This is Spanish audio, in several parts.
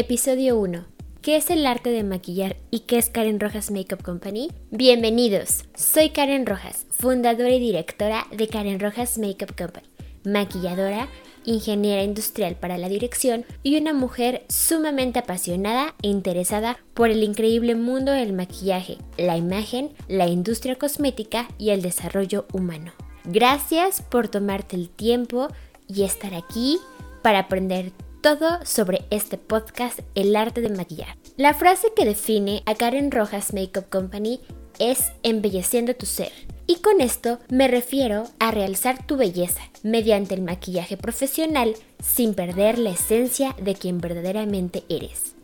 Episodio 1. ¿Qué es el arte de maquillar y qué es Karen Rojas Makeup Company? Bienvenidos, soy Karen Rojas, fundadora y directora de Karen Rojas Makeup Company, maquilladora, ingeniera industrial para la dirección y una mujer sumamente apasionada e interesada por el increíble mundo del maquillaje, la imagen, la industria cosmética y el desarrollo humano. Gracias por tomarte el tiempo y estar aquí para aprender todo sobre este podcast El arte de maquillar. La frase que define a Karen Rojas Makeup Company es embelleciendo tu ser. Y con esto me refiero a realzar tu belleza mediante el maquillaje profesional sin perder la esencia de quien verdaderamente eres.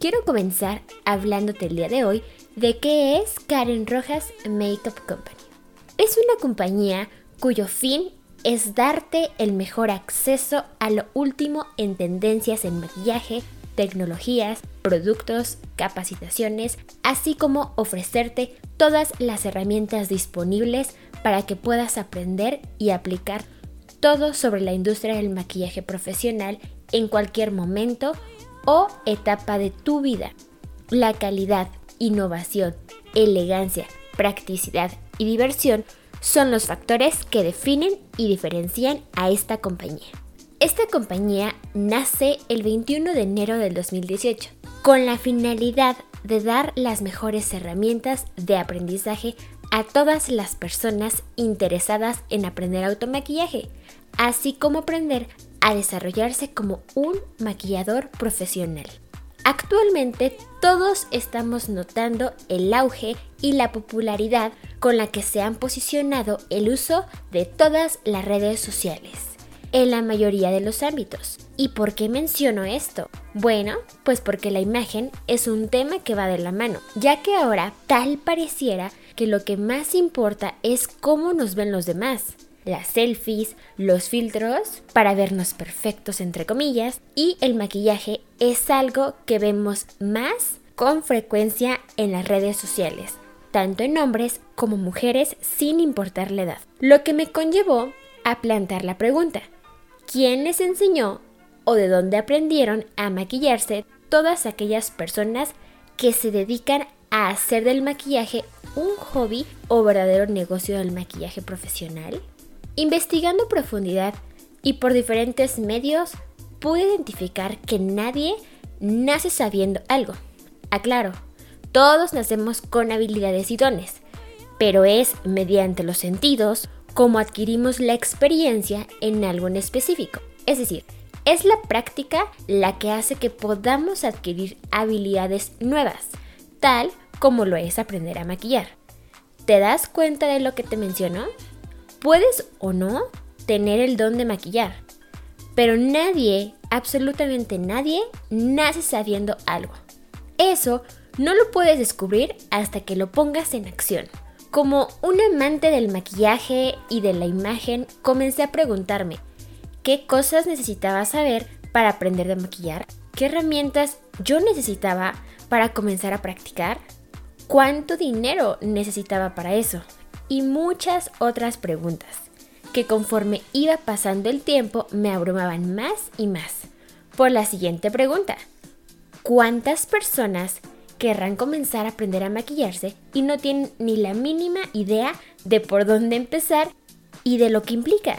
Quiero comenzar hablándote el día de hoy de qué es Karen Rojas Makeup Company. Es una compañía cuyo fin es darte el mejor acceso a lo último en tendencias en maquillaje, tecnologías, productos, capacitaciones, así como ofrecerte todas las herramientas disponibles para que puedas aprender y aplicar todo sobre la industria del maquillaje profesional en cualquier momento o etapa de tu vida. La calidad, innovación, elegancia, practicidad y diversión son los factores que definen y diferencian a esta compañía. Esta compañía nace el 21 de enero del 2018 con la finalidad de dar las mejores herramientas de aprendizaje a todas las personas interesadas en aprender automaquillaje, así como aprender a desarrollarse como un maquillador profesional. Actualmente todos estamos notando el auge y la popularidad con la que se han posicionado el uso de todas las redes sociales en la mayoría de los ámbitos. ¿Y por qué menciono esto? Bueno, pues porque la imagen es un tema que va de la mano, ya que ahora tal pareciera que lo que más importa es cómo nos ven los demás las selfies, los filtros para vernos perfectos entre comillas y el maquillaje es algo que vemos más con frecuencia en las redes sociales, tanto en hombres como mujeres sin importar la edad. Lo que me conllevó a plantar la pregunta, ¿quién les enseñó o de dónde aprendieron a maquillarse todas aquellas personas que se dedican a hacer del maquillaje un hobby o verdadero negocio del maquillaje profesional? Investigando profundidad y por diferentes medios, pude identificar que nadie nace sabiendo algo. Aclaro, todos nacemos con habilidades y dones, pero es mediante los sentidos como adquirimos la experiencia en algo en específico. Es decir, Es la práctica la que hace que podamos adquirir habilidades nuevas, tal como lo es aprender a maquillar. ¿Te das cuenta de lo que te menciono? Puedes o no tener el don de maquillar, pero nadie, absolutamente nadie, nace sabiendo algo. Eso no lo puedes descubrir hasta que lo pongas en acción. Como un amante del maquillaje y de la imagen, comencé a preguntarme qué cosas necesitaba saber para aprender a maquillar, qué herramientas yo necesitaba para comenzar a practicar, cuánto dinero necesitaba para eso y muchas otras preguntas que conforme iba pasando el tiempo me abrumaban más y más. Por la siguiente pregunta, ¿cuántas personas querrán comenzar a aprender a maquillarse y no tienen ni la mínima idea de por dónde empezar y de lo que implica?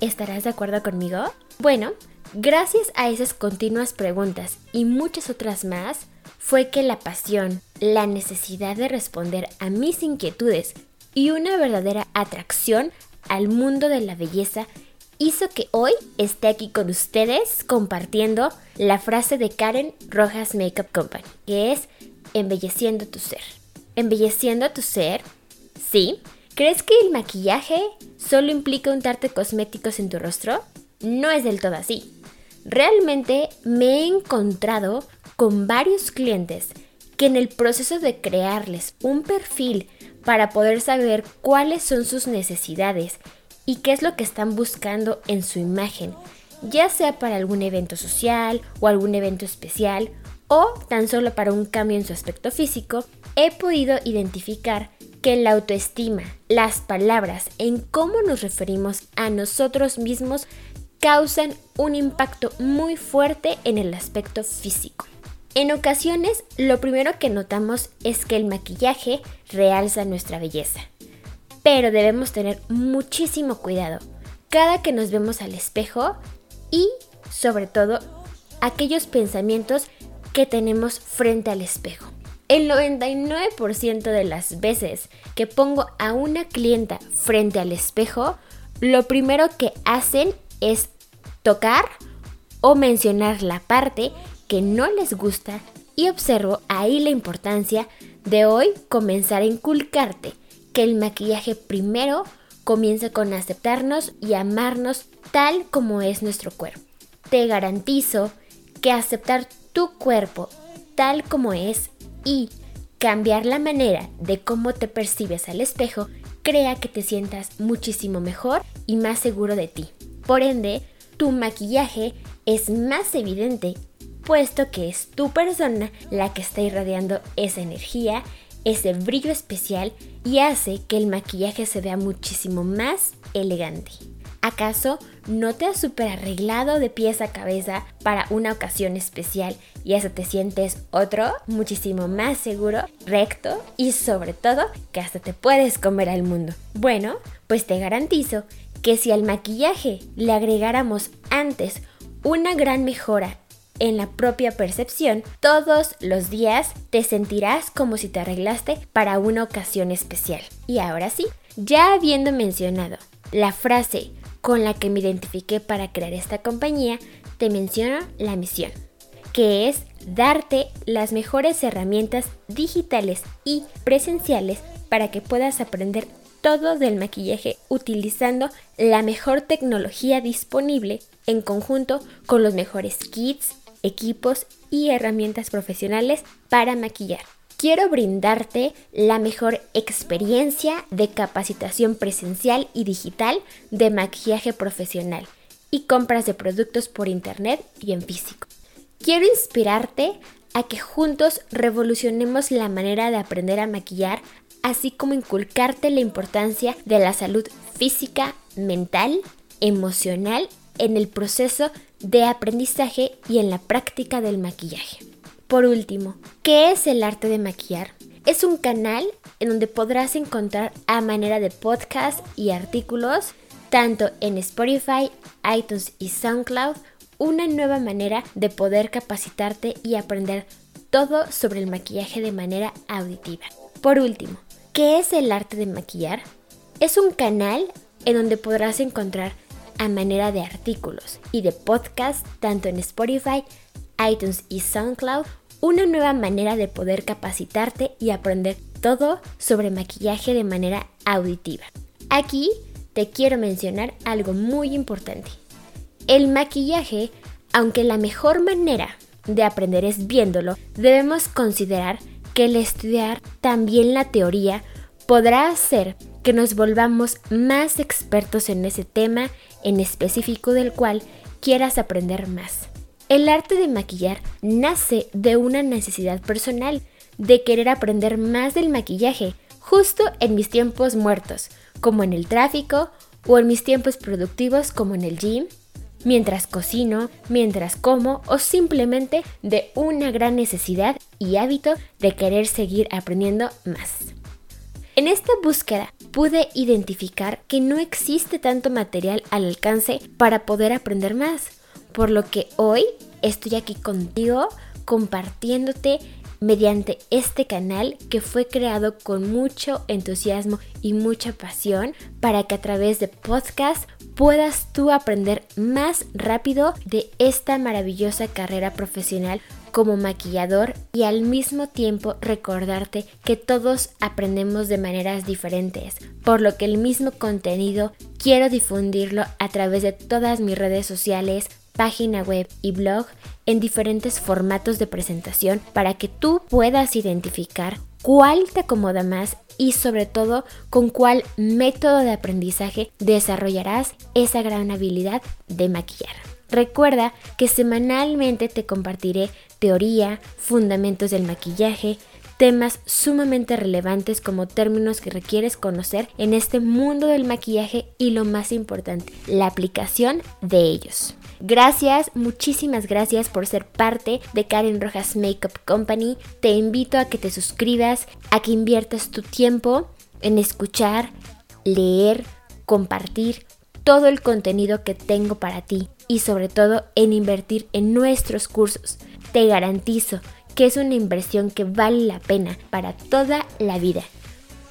¿Estarás de acuerdo conmigo? Bueno, gracias a esas continuas preguntas y muchas otras más, fue que la pasión, la necesidad de responder a mis inquietudes y una verdadera atracción al mundo de la belleza hizo que hoy esté aquí con ustedes compartiendo la frase de Karen Rojas Makeup Company, que es embelleciendo tu ser. Embelleciendo tu ser, sí. ¿Crees que el maquillaje solo implica untarte cosméticos en tu rostro? No es del todo así. Realmente me he encontrado con varios clientes que en el proceso de crearles un perfil para poder saber cuáles son sus necesidades y qué es lo que están buscando en su imagen, ya sea para algún evento social o algún evento especial o tan solo para un cambio en su aspecto físico, he podido identificar que la autoestima, las palabras en cómo nos referimos a nosotros mismos causan un impacto muy fuerte en el aspecto físico. En ocasiones, lo primero que notamos es que el maquillaje realza nuestra belleza. Pero debemos tener muchísimo cuidado cada que nos vemos al espejo y, sobre todo, aquellos pensamientos que tenemos frente al espejo. El 99% de las veces que pongo a una clienta frente al espejo, lo primero que hacen es tocar o mencionar la parte que no les gusta y observo ahí la importancia de hoy comenzar a inculcarte que el maquillaje primero comienza con aceptarnos y amarnos tal como es nuestro cuerpo. Te garantizo que aceptar tu cuerpo tal como es y cambiar la manera de cómo te percibes al espejo crea que te sientas muchísimo mejor y más seguro de ti. Por ende, tu maquillaje es más evidente puesto que es tu persona la que está irradiando esa energía, ese brillo especial y hace que el maquillaje se vea muchísimo más elegante. ¿Acaso no te has super arreglado de pies a cabeza para una ocasión especial y eso te sientes otro, muchísimo más seguro, recto y sobre todo que hasta te puedes comer al mundo? Bueno, pues te garantizo que si al maquillaje le agregáramos antes una gran mejora en la propia percepción, todos los días te sentirás como si te arreglaste para una ocasión especial. Y ahora sí, ya habiendo mencionado la frase con la que me identifiqué para crear esta compañía, te menciono la misión, que es darte las mejores herramientas digitales y presenciales para que puedas aprender todo del maquillaje utilizando la mejor tecnología disponible en conjunto con los mejores kits, equipos y herramientas profesionales para maquillar. Quiero brindarte la mejor experiencia de capacitación presencial y digital de maquillaje profesional y compras de productos por internet y en físico. Quiero inspirarte a que juntos revolucionemos la manera de aprender a maquillar, así como inculcarte la importancia de la salud física, mental, emocional en el proceso de aprendizaje y en la práctica del maquillaje. Por último, ¿qué es el arte de maquillar? Es un canal en donde podrás encontrar a manera de podcast y artículos, tanto en Spotify, iTunes y SoundCloud, una nueva manera de poder capacitarte y aprender todo sobre el maquillaje de manera auditiva. Por último, ¿qué es el arte de maquillar? Es un canal en donde podrás encontrar a manera de artículos y de podcast tanto en Spotify, iTunes y SoundCloud, una nueva manera de poder capacitarte y aprender todo sobre maquillaje de manera auditiva. Aquí te quiero mencionar algo muy importante. El maquillaje, aunque la mejor manera de aprender es viéndolo, debemos considerar que el estudiar también la teoría podrá hacer que nos volvamos más expertos en ese tema en específico del cual quieras aprender más. El arte de maquillar nace de una necesidad personal de querer aprender más del maquillaje, justo en mis tiempos muertos, como en el tráfico o en mis tiempos productivos como en el gym, mientras cocino, mientras como o simplemente de una gran necesidad y hábito de querer seguir aprendiendo más. En esta búsqueda pude identificar que no existe tanto material al alcance para poder aprender más. Por lo que hoy estoy aquí contigo compartiéndote mediante este canal que fue creado con mucho entusiasmo y mucha pasión para que a través de podcast puedas tú aprender más rápido de esta maravillosa carrera profesional como maquillador y al mismo tiempo recordarte que todos aprendemos de maneras diferentes, por lo que el mismo contenido quiero difundirlo a través de todas mis redes sociales, página web y blog en diferentes formatos de presentación para que tú puedas identificar cuál te acomoda más y sobre todo con cuál método de aprendizaje desarrollarás esa gran habilidad de maquillar. Recuerda que semanalmente te compartiré teoría, fundamentos del maquillaje, temas sumamente relevantes como términos que requieres conocer en este mundo del maquillaje y lo más importante, la aplicación de ellos. Gracias, muchísimas gracias por ser parte de Karen Rojas Makeup Company. Te invito a que te suscribas, a que inviertas tu tiempo en escuchar, leer, compartir todo el contenido que tengo para ti y sobre todo en invertir en nuestros cursos. Te garantizo que es una inversión que vale la pena para toda la vida,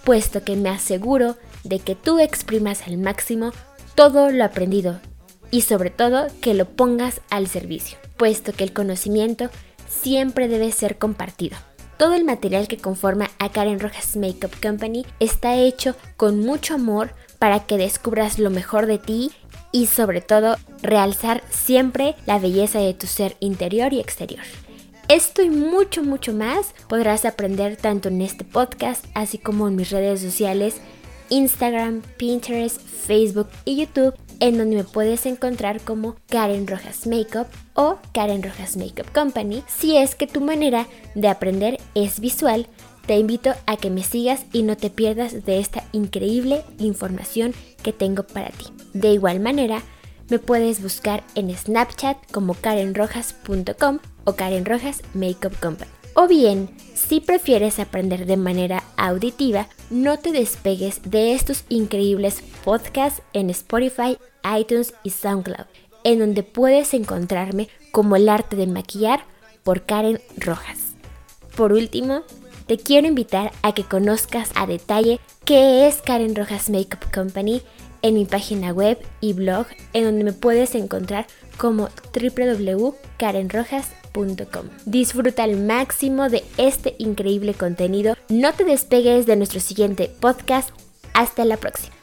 puesto que me aseguro de que tú exprimas al máximo todo lo aprendido y sobre todo que lo pongas al servicio, puesto que el conocimiento siempre debe ser compartido. Todo el material que conforma a Karen Rojas Makeup Company está hecho con mucho amor para que descubras lo mejor de ti y sobre todo realzar siempre la belleza de tu ser interior y exterior. Esto y mucho, mucho más podrás aprender tanto en este podcast así como en mis redes sociales Instagram, Pinterest, Facebook y YouTube en donde me puedes encontrar como Karen Rojas Makeup o Karen Rojas Makeup Company. Si es que tu manera de aprender es visual, te invito a que me sigas y no te pierdas de esta increíble información que tengo para ti. De igual manera, me puedes buscar en Snapchat como karenrojas.com o Karen Rojas Makeup Company. O bien, si prefieres aprender de manera auditiva, no te despegues de estos increíbles podcasts en Spotify, iTunes y SoundCloud, en donde puedes encontrarme como el arte de maquillar por Karen Rojas. Por último, te quiero invitar a que conozcas a detalle qué es Karen Rojas Makeup Company en mi página web y blog, en donde me puedes encontrar como www.karenrojas.com Disfruta al máximo de este increíble contenido. No te despegues de nuestro siguiente podcast. Hasta la próxima.